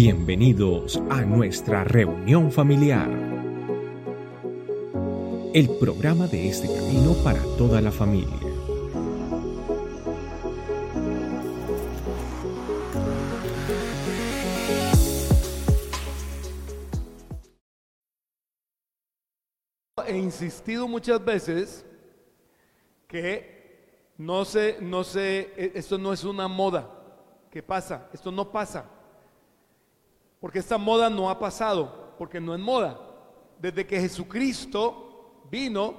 Bienvenidos a nuestra reunión familiar. El programa de este camino para toda la familia. He insistido muchas veces que no se, no se, e- esto no es una moda que pasa, esto no pasa. Porque esta moda no ha pasado, porque no es moda. Desde que Jesucristo vino,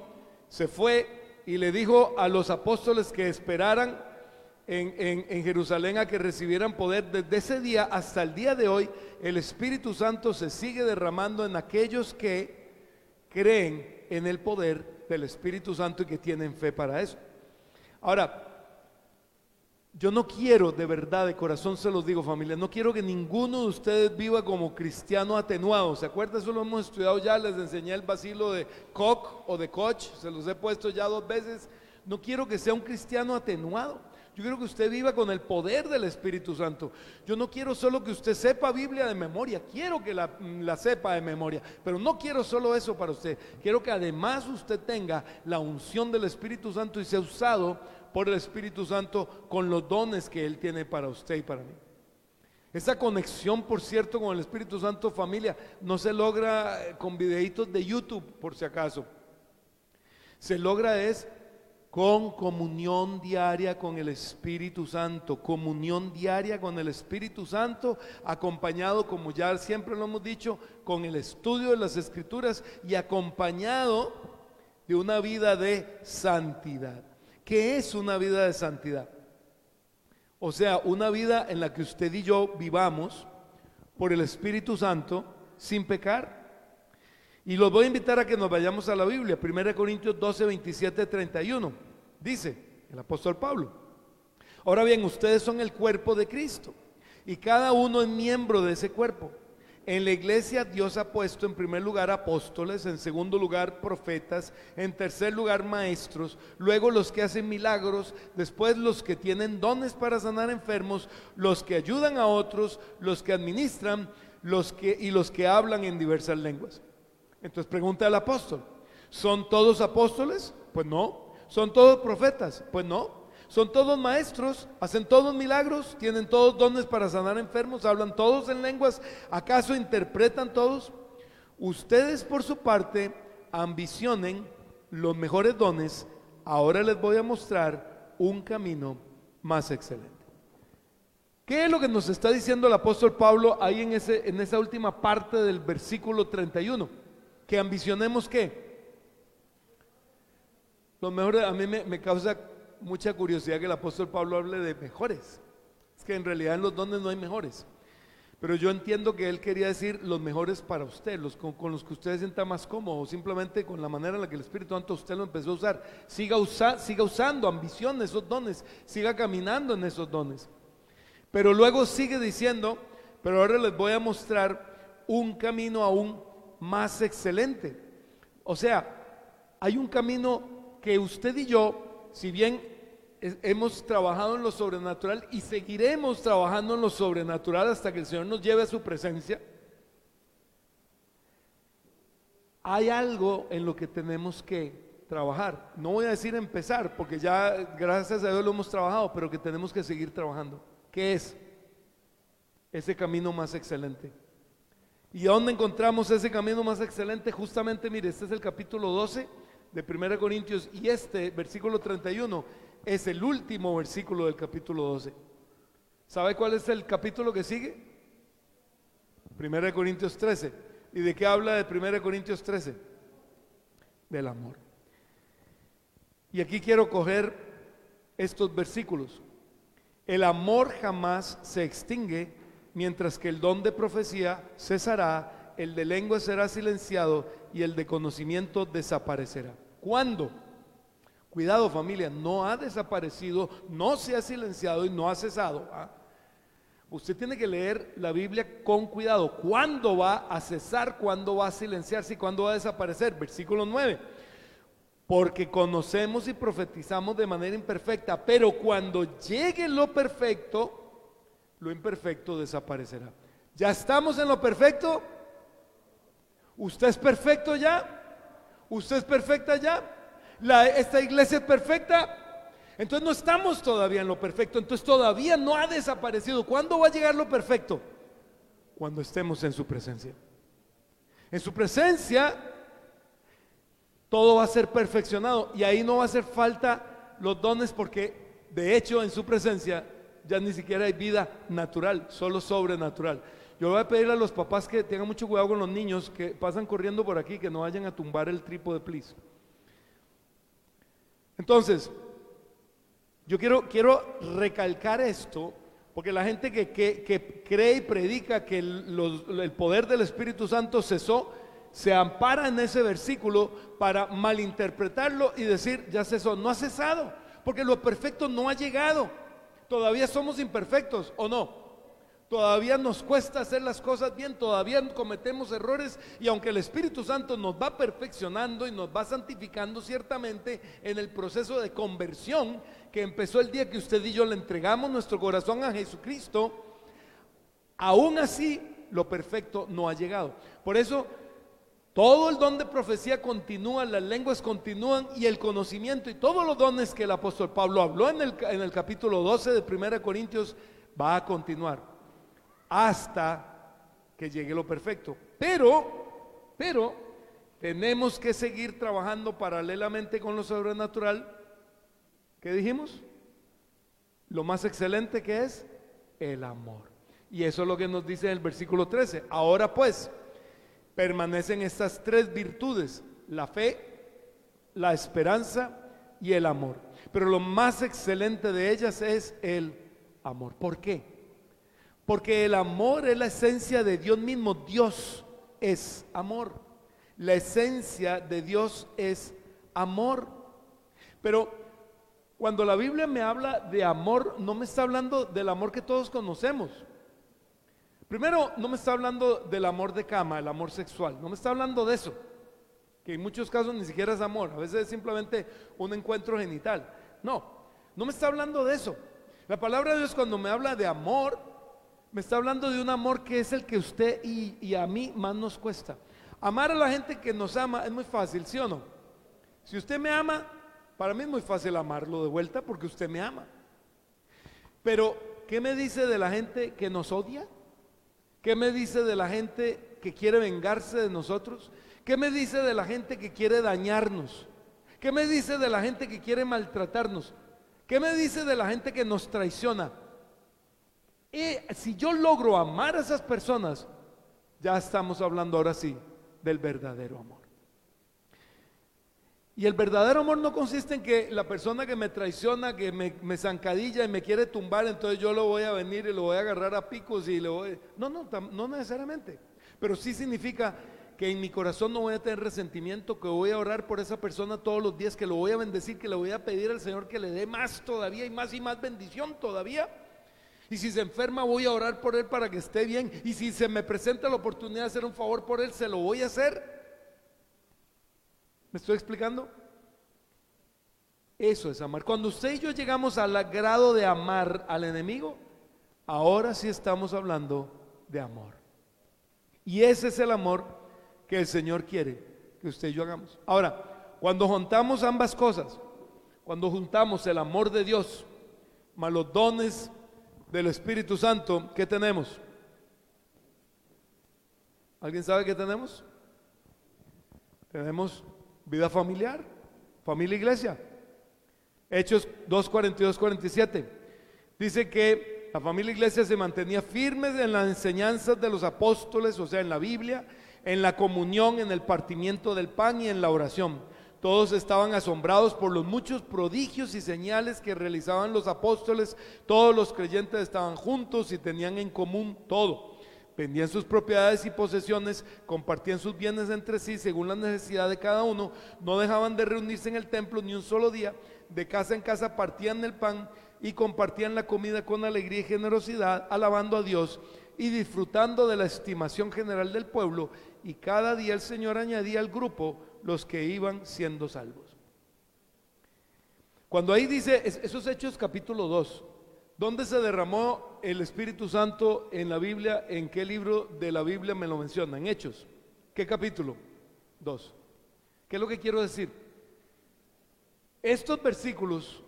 se fue y le dijo a los apóstoles que esperaran en, Jerusalén a que recibieran poder, desde ese día hasta el día de hoy, el Espíritu Santo se sigue derramando en aquellos que creen en el poder del Espíritu Santo y que tienen fe para eso. Ahora, yo no quiero, de verdad, de corazón se los digo familia, no quiero que ninguno de ustedes viva como cristiano atenuado. ¿Se acuerdan? Eso lo hemos estudiado ya, les enseñé el vacilo de Koch o de Koch, se los he puesto ya dos veces. No quiero que sea un cristiano atenuado. Yo quiero que usted viva con el poder del Espíritu Santo. Yo no quiero solo que usted sepa Biblia de memoria, quiero que la, la sepa de memoria, pero no quiero solo eso para usted. Quiero que además usted tenga la unción del Espíritu Santo y sea usado por el Espíritu Santo con los dones que Él tiene para usted y para mí. Esa conexión, por cierto, con el Espíritu Santo, familia, no se logra eh, con videitos de YouTube, por si acaso. Se logra es con comunión diaria con el Espíritu Santo, comunión diaria con el Espíritu Santo, acompañado, como ya siempre lo hemos dicho, con el estudio de las Escrituras y acompañado de una vida de santidad. ¿Qué es una vida de santidad? O sea, una vida en la que usted y yo vivamos por el Espíritu Santo sin pecar. Y los voy a invitar a que nos vayamos a la Biblia, 1 Corintios 12, 27, 31. Dice el apóstol Pablo. Ahora bien, ustedes son el cuerpo de Cristo y cada uno es miembro de ese cuerpo. En la iglesia Dios ha puesto en primer lugar apóstoles, en segundo lugar profetas, en tercer lugar maestros, luego los que hacen milagros, después los que tienen dones para sanar enfermos, los que ayudan a otros, los que administran, los que y los que hablan en diversas lenguas. Entonces pregunta el apóstol, ¿son todos apóstoles? Pues no. ¿Son todos profetas? Pues no. ¿Son todos maestros? ¿Hacen todos milagros? ¿Tienen todos dones para sanar enfermos? ¿Hablan todos en lenguas? ¿Acaso interpretan todos? Ustedes por su parte ambicionen los mejores dones. Ahora les voy a mostrar un camino más excelente. ¿Qué es lo que nos está diciendo el apóstol Pablo ahí en, ese, en esa última parte del versículo 31? Que ambicionemos qué? Lo mejor, a mí me, me causa mucha curiosidad que el apóstol Pablo hable de mejores. Es que en realidad en los dones no hay mejores. Pero yo entiendo que él quería decir los mejores para usted, los con, los que usted se sienta más cómodo, simplemente con la manera en la que el Espíritu Santo usted lo empezó a usar. Siga, siga usando ambición esos dones, siga caminando en esos dones. Pero luego sigue diciendo, pero ahora les voy a mostrar un camino aún más excelente. O sea, hay un camino que usted y yo, si bien hemos trabajado en lo sobrenatural y seguiremos trabajando en lo sobrenatural hasta que el Señor nos lleve a su presencia, hay algo en lo que tenemos que trabajar. No voy a decir empezar, porque ya gracias a Dios lo hemos trabajado, pero que tenemos que seguir trabajando. ¿Qué es? Ese camino más excelente. ¿Y dónde encontramos ese camino más excelente? Justamente, mire, este es el capítulo 12 de 1 Corintios y este versículo 31 es el último versículo del capítulo 12. ¿Sabe cuál es el capítulo que sigue? 1 Corintios 13. ¿Y de qué habla de 1 Corintios 13? Del amor. Y aquí quiero coger estos versículos. El amor jamás se extingue, mientras que el don de profecía cesará, el de lengua será silenciado y el de conocimiento desaparecerá. ¿Cuándo? Cuidado familia, no ha desaparecido, no se ha silenciado y no ha cesado. ¿ah? Usted tiene que leer la Biblia con cuidado. ¿Cuándo va a cesar? ¿Cuándo va a silenciarse? ¿Y cuándo va a desaparecer? Versículo 9. Porque conocemos y profetizamos de manera imperfecta, pero cuando llegue lo perfecto, lo imperfecto desaparecerá. ¿Ya estamos en lo perfecto? ¿Usted es perfecto ya? ¿Usted es perfecta ya? ¿La, ¿Esta iglesia es perfecta? Entonces no estamos todavía en lo perfecto, entonces todavía no ha desaparecido. ¿Cuándo va a llegar lo perfecto? Cuando estemos en su presencia. En su presencia todo va a ser perfeccionado y ahí no va a hacer falta los dones porque de hecho en su presencia ya ni siquiera hay vida natural, solo sobrenatural. Yo voy a pedir a los papás que tengan mucho cuidado con los niños que pasan corriendo por aquí, que no vayan a tumbar el trípode, please. Entonces, yo quiero, quiero recalcar esto, porque la gente que, que, cree y predica que el poder del Espíritu Santo cesó, se ampara en ese versículo para malinterpretarlo y decir, ya cesó. No ha cesado, porque lo perfecto no ha llegado. Todavía somos imperfectos, ¿o no? Todavía nos cuesta hacer las cosas bien, todavía cometemos errores y aunque el Espíritu Santo nos va perfeccionando y nos va santificando ciertamente en el proceso de conversión que empezó el día que usted y yo le entregamos nuestro corazón a Jesucristo, aún así lo perfecto no ha llegado. Por eso todo el don de profecía continúa, las lenguas continúan y el conocimiento y todos los dones que el apóstol Pablo habló en el, en el capítulo 12 de 1 Corintios va a continuar hasta que llegue lo perfecto. Pero, pero, tenemos que seguir trabajando paralelamente con lo sobrenatural. ¿Qué dijimos? Lo más excelente que es el amor. Y eso es lo que nos dice en el versículo 13. Ahora pues, permanecen estas tres virtudes, la fe, la esperanza y el amor. Pero lo más excelente de ellas es el amor. ¿Por qué? Porque el amor es la esencia de Dios mismo. Dios es amor. La esencia de Dios es amor. Pero cuando la Biblia me habla de amor, no me está hablando del amor que todos conocemos. Primero, no me está hablando del amor de cama, el amor sexual. No me está hablando de eso. Que en muchos casos ni siquiera es amor. A veces es simplemente un encuentro genital. No, no me está hablando de eso. La palabra de Dios cuando me habla de amor, me está hablando de un amor que es el que usted y, a mí más nos cuesta. Amar a la gente que nos ama es muy fácil, ¿sí o no? Si usted me ama, para mí es muy fácil amarlo de vuelta porque usted me ama. Pero, ¿qué me dice de la gente que nos odia? ¿Qué me dice de la gente que quiere vengarse de nosotros? ¿Qué me dice de la gente que quiere dañarnos? ¿Qué me dice de la gente que quiere maltratarnos? ¿Qué me dice de la gente que nos traiciona? Si yo logro amar a esas personas, ya estamos hablando ahora sí del verdadero amor. Y el verdadero amor no consiste en que la persona que me traiciona, que me, zancadilla y me quiere tumbar, entonces yo lo voy a venir y lo voy a agarrar a picos y le voy... No, no, no necesariamente. Pero sí significa que en mi corazón no voy a tener resentimiento, que voy a orar por esa persona todos los días, que lo voy a bendecir, que le voy a pedir al Señor que le dé más todavía y más y más bendición todavía. Y si se enferma voy a orar por él para que esté bien. Y si se me presenta la oportunidad de hacer un favor por él, se lo voy a hacer. ¿Me estoy explicando? Eso es amar. Cuando usted y yo llegamos al grado de amar al enemigo, ahora sí estamos hablando de amor. Y ese es el amor que el Señor quiere que usted y yo hagamos. Ahora, cuando juntamos ambas cosas, cuando juntamos el amor de Dios más los dones del Espíritu Santo, ¿qué tenemos? ¿Alguien sabe qué tenemos? Tenemos vida familiar, familia iglesia. Hechos 2, 42, 47. Dice que la familia iglesia se mantenía firme en las enseñanzas de los apóstoles, o sea, en la Biblia, en la comunión, en el partimiento del pan y en la oración. Todos estaban asombrados por los muchos prodigios y señales que realizaban los apóstoles. Todos los creyentes estaban juntos y tenían en común todo. Vendían sus propiedades y posesiones, compartían sus bienes entre sí según la necesidad de cada uno, no dejaban de reunirse en el templo ni un solo día, de casa en casa partían el pan y compartían la comida con alegría y generosidad, alabando a Dios y disfrutando de la estimación general del pueblo, y cada día el Señor añadía al grupo los que iban siendo salvos. Cuando ahí dice, esos hechos capítulo 2, ¿dónde se derramó el Espíritu Santo en la Biblia, ¿en qué libro de la Biblia me lo menciona? En Hechos. ¿Qué capítulo? Dos. ¿Qué es lo que quiero decir? Estos versículos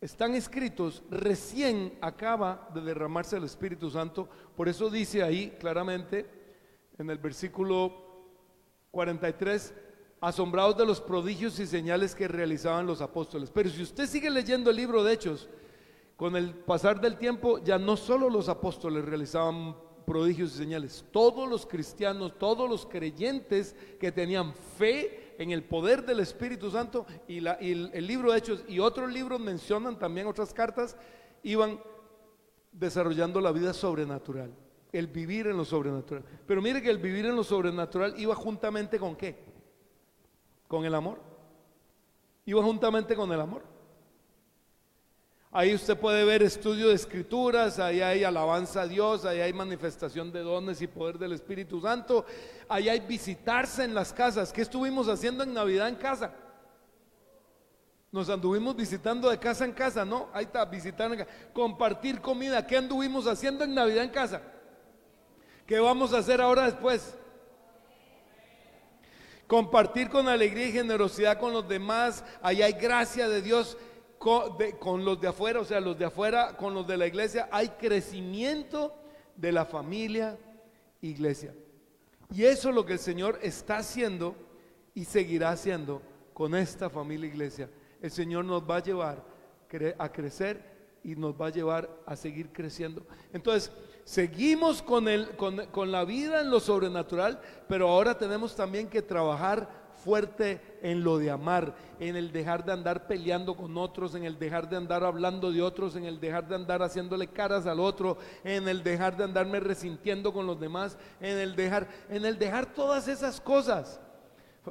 están escritos, recién acaba de derramarse el Espíritu Santo, por eso dice ahí claramente en el versículo 43, asombrados de los prodigios y señales que realizaban los apóstoles. Pero si usted sigue leyendo el libro de Hechos, con el pasar del tiempo ya no solo los apóstoles realizaban prodigios y señales, todos los cristianos, todos los creyentes que tenían fe en el poder del Espíritu Santo y, el, el libro de Hechos y otros libros mencionan también otras cartas, iban desarrollando la vida sobrenatural, el vivir en lo sobrenatural. Pero mire que el vivir en lo sobrenatural iba juntamente con qué? Con el amor. Iba juntamente con el amor. Ahí usted puede ver estudio de escrituras, ahí hay alabanza a Dios, ahí hay manifestación de dones y poder del Espíritu Santo, ahí hay visitarse en las casas. ¿Qué estuvimos haciendo en Navidad en casa? Nos anduvimos visitando de casa en casa, ¿no? Ahí está, visitar, compartir comida. ¿Qué anduvimos haciendo en Navidad en casa? ¿Qué vamos a hacer ahora después? Compartir con alegría y generosidad con los demás. Ahí hay gracia de Dios con, los de afuera, o sea, los de afuera con los de la iglesia, hay crecimiento de la familia iglesia. Y eso es lo que el Señor está haciendo y seguirá haciendo con esta familia iglesia. El Señor nos va a llevar a crecer y nos va a llevar a seguir creciendo. Entonces, seguimos con, el, con, con la vida en lo sobrenatural, pero ahora tenemos también que trabajar fuerte en lo de amar, en el dejar de andar peleando con otros, en el dejar de andar hablando de otros, en el dejar de andar haciéndole caras al otro, en el dejar de andarme resintiendo con los demás, en el dejar, en el dejar todas esas cosas.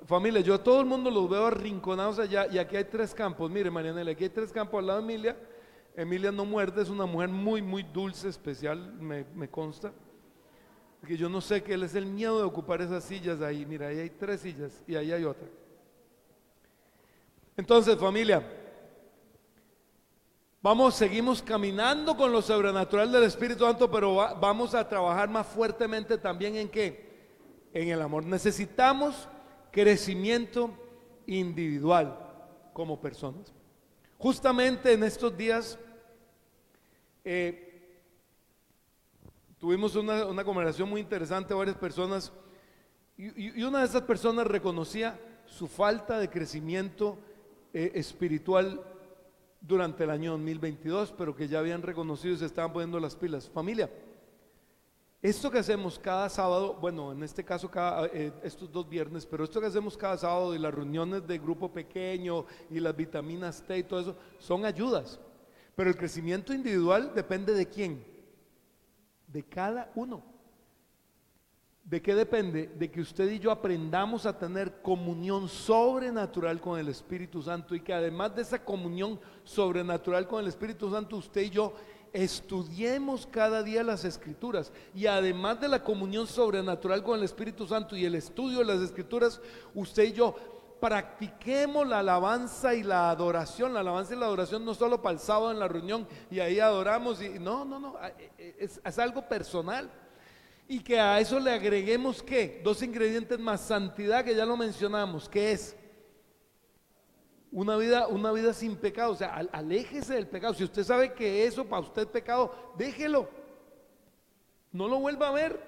Familia, yo a todo el mundo los veo arrinconados allá y aquí hay tres campos. Mire, Marianela, aquí hay tres campos al lado de Emilia. Emilia no muerde, es una mujer muy, muy dulce, especial, me, consta que yo no sé qué es el miedo de ocupar esas sillas ahí. Mira, ahí hay tres sillas y ahí hay otra. Entonces, familia, vamos, seguimos caminando con lo sobrenatural del Espíritu Santo, pero vamos a trabajar más fuertemente también en qué? En el amor. Necesitamos crecimiento individual como personas. Justamente en estos días, eh, Tuvimos una, conversación muy interesante, varias personas, y, una de esas personas reconocía su falta de crecimiento eh, espiritual durante el año 2022, pero que ya habían reconocido y se estaban poniendo las pilas. Familia, esto que hacemos cada sábado, bueno, en este caso cada, eh, estos dos viernes, pero esto que hacemos cada sábado y las reuniones de grupo pequeño y las vitaminas T y todo eso, son ayudas. Pero el crecimiento individual depende de quién? de cada uno. ¿De qué depende? De que usted y yo aprendamos a tener comunión sobrenatural con el Espíritu Santo y que además de esa comunión sobrenatural con el Espíritu Santo, usted y yo estudiemos cada día las escrituras y además de la comunión sobrenatural con el Espíritu Santo y el estudio de las escrituras, usted y yo practiquemos la alabanza y la adoración. La alabanza y la adoración no solo para el sábado en la reunión y ahí adoramos. Y, no, no, no, eh, eh, es, algo personal. Y que a eso le agreguemos qué? Dos ingredientes más. Santidad, que ya lo mencionamos. ¿Qué es? Una vida, una vida sin pecado. O sea, aléjese del pecado. Si usted sabe que eso para usted es pecado, déjelo. No lo vuelva a ver.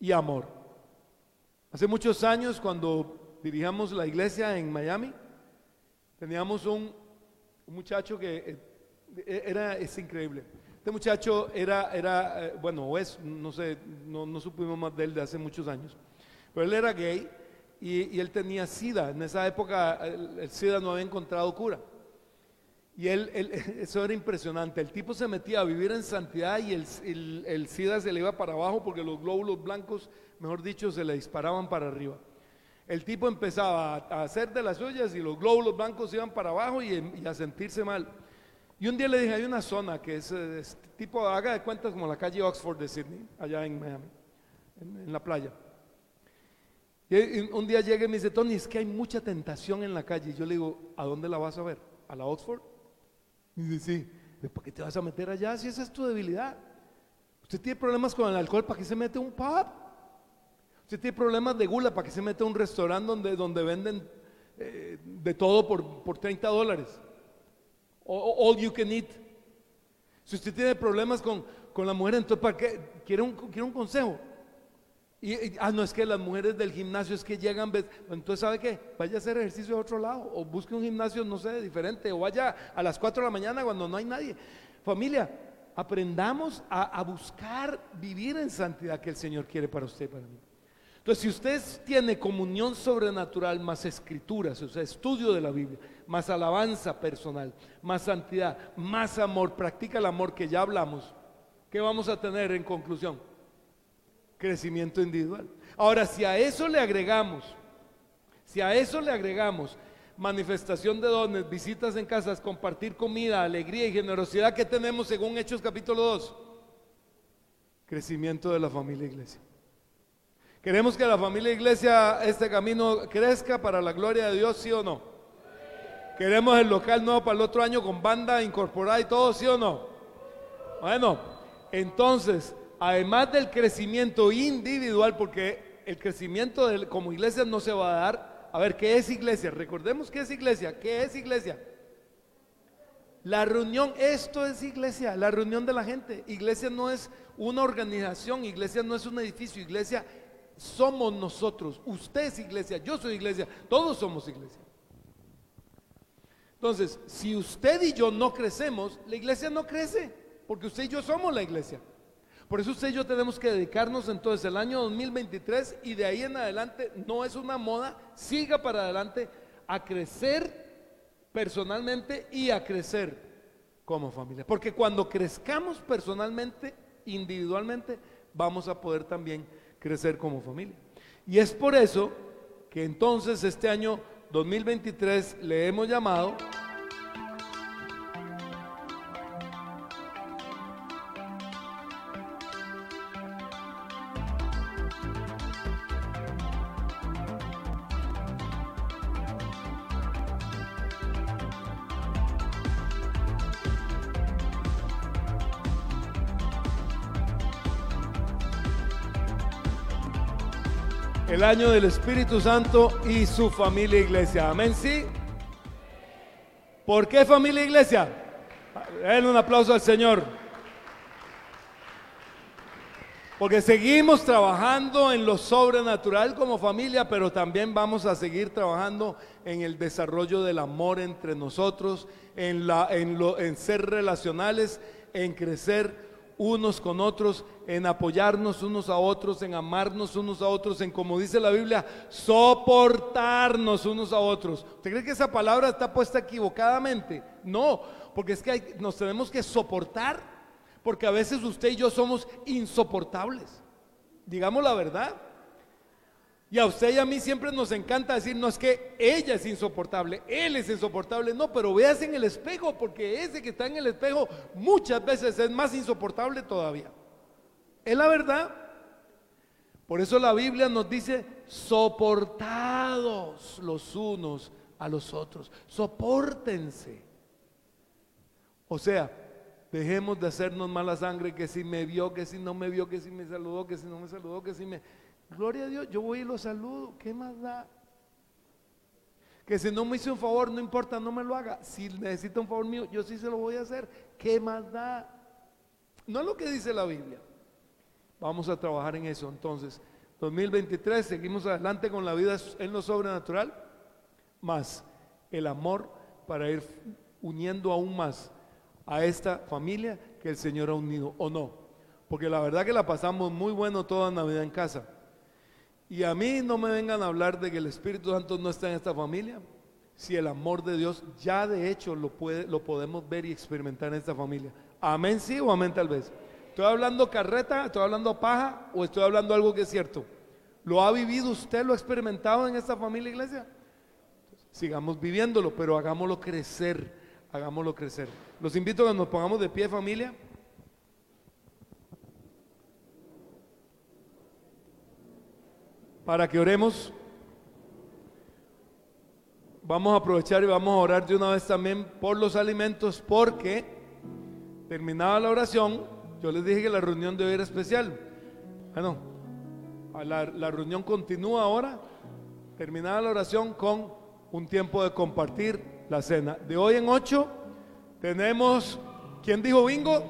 Y amor. Hace muchos años, cuando dirigíamos la iglesia en Miami, teníamos un, muchacho que eh, era, es increíble. Este muchacho era, era eh, bueno, es, no sé, no, supimos más de él de hace muchos años, pero él era gay y, él tenía SIDA. En esa época el, SIDA no había encontrado cura. Y él, eso era impresionante. El tipo se metía a vivir en santidad y el, el, SIDA se le iba para abajo porque los glóbulos blancos mejor dicho, se le disparaban para arriba. El tipo empezaba a hacer de las suyas y los glóbulos blancos iban para abajo y, a sentirse mal. Y un día le dije, hay una zona que es, tipo, haga de cuentas como la calle Oxford de Sydney, allá en Miami, en, la playa. Y un día llega y me dice, Tony, es que hay mucha tentación en la calle. Y yo le digo, ¿a dónde la vas a ver? ¿A la Oxford? Y dice, sí, ¿para qué te vas a meter allá si esa es tu debilidad? Usted tiene problemas con el alcohol, ¿para qué se mete a un pub? Usted tiene problemas de gula, ¿para qué se mete a un restaurante donde, donde venden eh, de todo por, por 30 dólares? All you can eat. Si usted tiene problemas con, con la mujer, entonces ¿para qué? ¿Quiere un, quiere un consejo? Y, ah, no es que las mujeres del gimnasio es que llegan, entonces ¿sabe qué? Vaya a hacer ejercicio de otro lado o busque un gimnasio, no sé, diferente o vaya a las 4 de la mañana cuando no hay nadie. Familia, aprendamos a, a buscar vivir en santidad que el Señor quiere para usted y para mí. Entonces, si usted tiene comunión sobrenatural más escrituras, o sea, estudio de la Biblia, más alabanza personal, más santidad, más amor, practica el amor que ya hablamos, ¿qué vamos a tener en conclusión? Crecimiento individual. Ahora, si a eso le agregamos, si a eso le agregamos manifestación de dones, visitas en casas, compartir comida, alegría y generosidad que tenemos según Hechos capítulo 2, crecimiento de la familia iglesia. Queremos que la familia iglesia, este camino crezca para la gloria de Dios, sí o no. Queremos el local nuevo para el otro año con banda incorporada y todo, sí o no. Bueno, entonces, además del crecimiento individual, porque el crecimiento como iglesia no se va a dar. A ver, ¿qué es iglesia? Recordemos qué es iglesia. ¿Qué es iglesia? La reunión, esto es iglesia, la reunión de la gente. Iglesia no es una organización, iglesia no es un edificio, iglesia somos nosotros. Usted es iglesia, yo soy iglesia, todos somos iglesia. Entonces, si usted y yo no crecemos, la iglesia no crece, porque usted y yo somos la iglesia. Por eso usted y yo tenemos que dedicarnos entonces el año 2023 y de ahí en adelante, no es una moda, siga para adelante a crecer personalmente y a crecer como familia. Porque cuando crezcamos personalmente, individualmente, vamos a poder también crecer como familia. Y es por eso que entonces este año 2023 le hemos llamado año del Espíritu Santo y su familia iglesia. Amén, sí. ¿Por qué familia iglesia? Den un aplauso al Señor. Porque seguimos trabajando en lo sobrenatural como familia, pero también vamos a seguir trabajando en el desarrollo del amor entre nosotros, en ser relacionales, en crecer unos con otros, en apoyarnos unos a otros, en amarnos unos a otros, en como dice la Biblia, soportarnos unos a otros. ¿Usted cree que esa palabra está puesta equivocadamente? No, porque es que nos tenemos que soportar, porque a veces usted y yo somos insoportables. Digamos la verdad. Y a usted y a mí siempre nos encanta decir, no es que ella es insoportable, él es insoportable, no, pero veas en el espejo, porque ese que está en el espejo muchas veces es más insoportable todavía. Es la verdad. Por eso la Biblia nos dice, soportados los unos a los otros, soportense. O sea, dejemos de hacernos mala sangre, que si me vio, que si no me vio, que si me saludó, que si no me saludó, que si me... Gloria a Dios, yo voy y lo saludo. ¿Qué más da? Que si no me hizo un favor, no importa, no me lo haga. Si necesita un favor mío, yo sí se lo voy a hacer. ¿Qué más da? No es lo que dice la Biblia. Vamos a trabajar en eso. Entonces, 2023, seguimos adelante con la vida en lo sobrenatural, más el amor para ir uniendo aún más a esta familia que el Señor ha unido, o no. Porque la verdad que la pasamos muy bueno toda Navidad en casa. Y a mí no me vengan a hablar de que el Espíritu Santo no está en esta familia, si el amor de Dios ya de hecho lo, puede, lo podemos ver y experimentar en esta familia. Amén sí o amén tal vez. ¿Estoy hablando carreta, estoy hablando paja o estoy hablando algo que es cierto? ¿Lo ha vivido usted, lo ha experimentado en esta familia iglesia? Sigamos viviéndolo, pero hagámoslo crecer, hagámoslo crecer. Los invito a que nos pongamos de pie familia. Para que oremos. vamos a aprovechar y vamos a orar de una vez también por los alimentos porque terminada la oración, yo les dije que la reunión de hoy era especial. Bueno, la, la reunión continúa ahora, terminada la oración con un tiempo de compartir la cena. De hoy en ocho tenemos, ¿quién dijo bingo?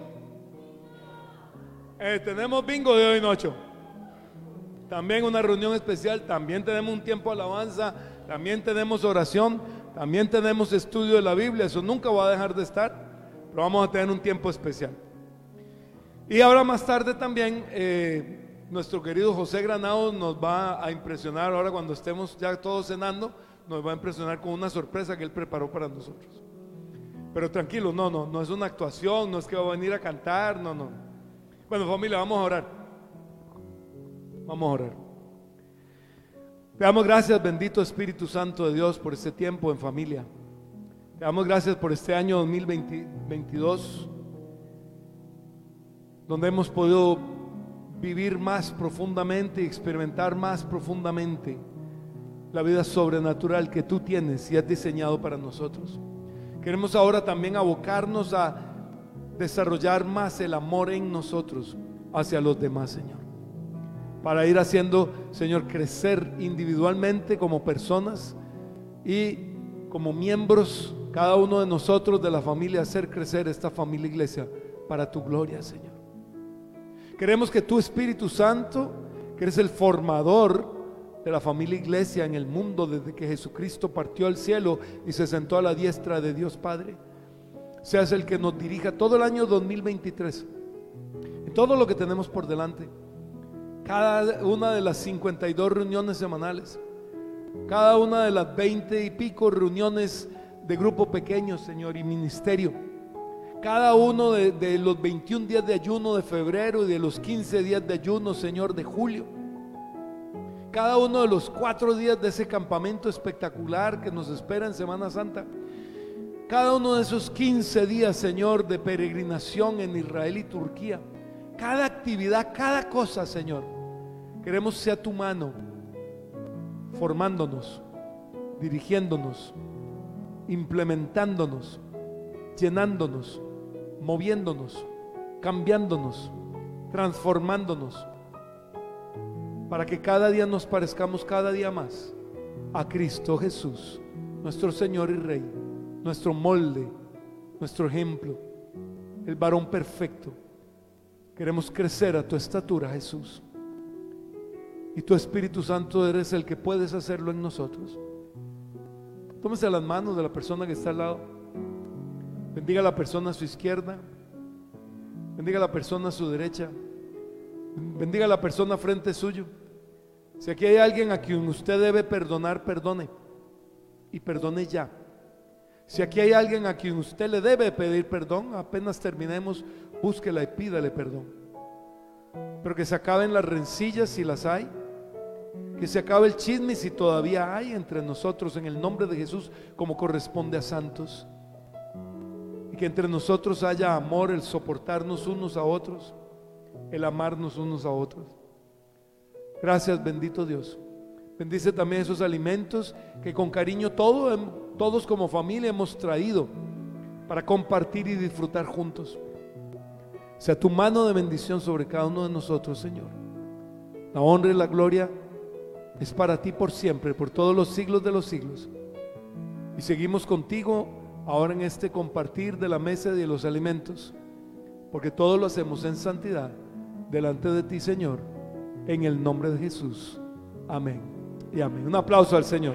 Eh, tenemos bingo de hoy en ocho. También una reunión especial, también tenemos un tiempo de alabanza, también tenemos oración, también tenemos estudio de la Biblia, eso nunca va a dejar de estar, pero vamos a tener un tiempo especial. Y ahora más tarde también eh, nuestro querido José Granados nos va a impresionar, ahora cuando estemos ya todos cenando, nos va a impresionar con una sorpresa que él preparó para nosotros. Pero tranquilo, no, no, no es una actuación, no es que va a venir a cantar, no, no. Bueno, familia, vamos a orar. Vamos a orar. Te damos gracias, bendito Espíritu Santo de Dios, por este tiempo en familia. Te damos gracias por este año 2022, donde hemos podido vivir más profundamente y experimentar más profundamente la vida sobrenatural que tú tienes y has diseñado para nosotros. Queremos ahora también abocarnos a desarrollar más el amor en nosotros hacia los demás, Señor. Para ir haciendo, Señor, crecer individualmente como personas y como miembros, cada uno de nosotros de la familia, hacer crecer esta familia iglesia para tu gloria, Señor. Queremos que tu Espíritu Santo, que eres el formador de la familia iglesia en el mundo desde que Jesucristo partió al cielo y se sentó a la diestra de Dios Padre, seas el que nos dirija todo el año 2023, en todo lo que tenemos por delante, cada una de las 52 reuniones semanales, cada una de las 20 y pico reuniones de grupo pequeño, Señor, y ministerio, cada uno de, de los 21 días de ayuno de febrero y de los 15 días de ayuno, Señor, de julio cada uno de los cuatro días de ese campamento espectacular que nos espera en Semana Santa. Cada uno de esos 15 días, Señor, de peregrinación en Israel y Turquía. Cada actividad, cada cosa, Señor. Queremos sea tu mano formándonos, dirigiéndonos, implementándonos, llenándonos, moviéndonos, cambiándonos, transformándonos, para que cada día nos parezcamos cada día más a Cristo Jesús, nuestro Señor y Rey nuestro molde, nuestro ejemplo, el varón perfecto. Queremos crecer a tu estatura, Jesús. Y tu Espíritu Santo eres el que puedes hacerlo en nosotros. Tómese las manos de la persona que está al lado. Bendiga a la persona a su izquierda. Bendiga a la persona a su derecha. Bendiga a la persona frente suyo. Si aquí hay alguien a quien usted debe perdonar, perdone. Y perdone ya. Si aquí hay alguien a quien usted le debe pedir perdón, apenas terminemos, búsquela y pídale perdón. Pero que se acaben las rencillas si las hay. Que se acabe el chisme si todavía hay entre nosotros en el nombre de Jesús como corresponde a santos. Y que entre nosotros haya amor, el soportarnos unos a otros, el amarnos unos a otros. Gracias bendito Dios. Bendice también esos alimentos que con cariño todos como familia hemos traído para compartir y disfrutar juntos. Sea tu mano de bendición sobre cada uno de nosotros, Señor. La honra y la gloria es para ti por siempre, por todos los siglos de los siglos. Y seguimos contigo ahora en este compartir de la mesa y de los alimentos, porque todo lo hacemos en santidad delante de ti, Señor, en el nombre de Jesús. Amén y amén. Un aplauso al Señor.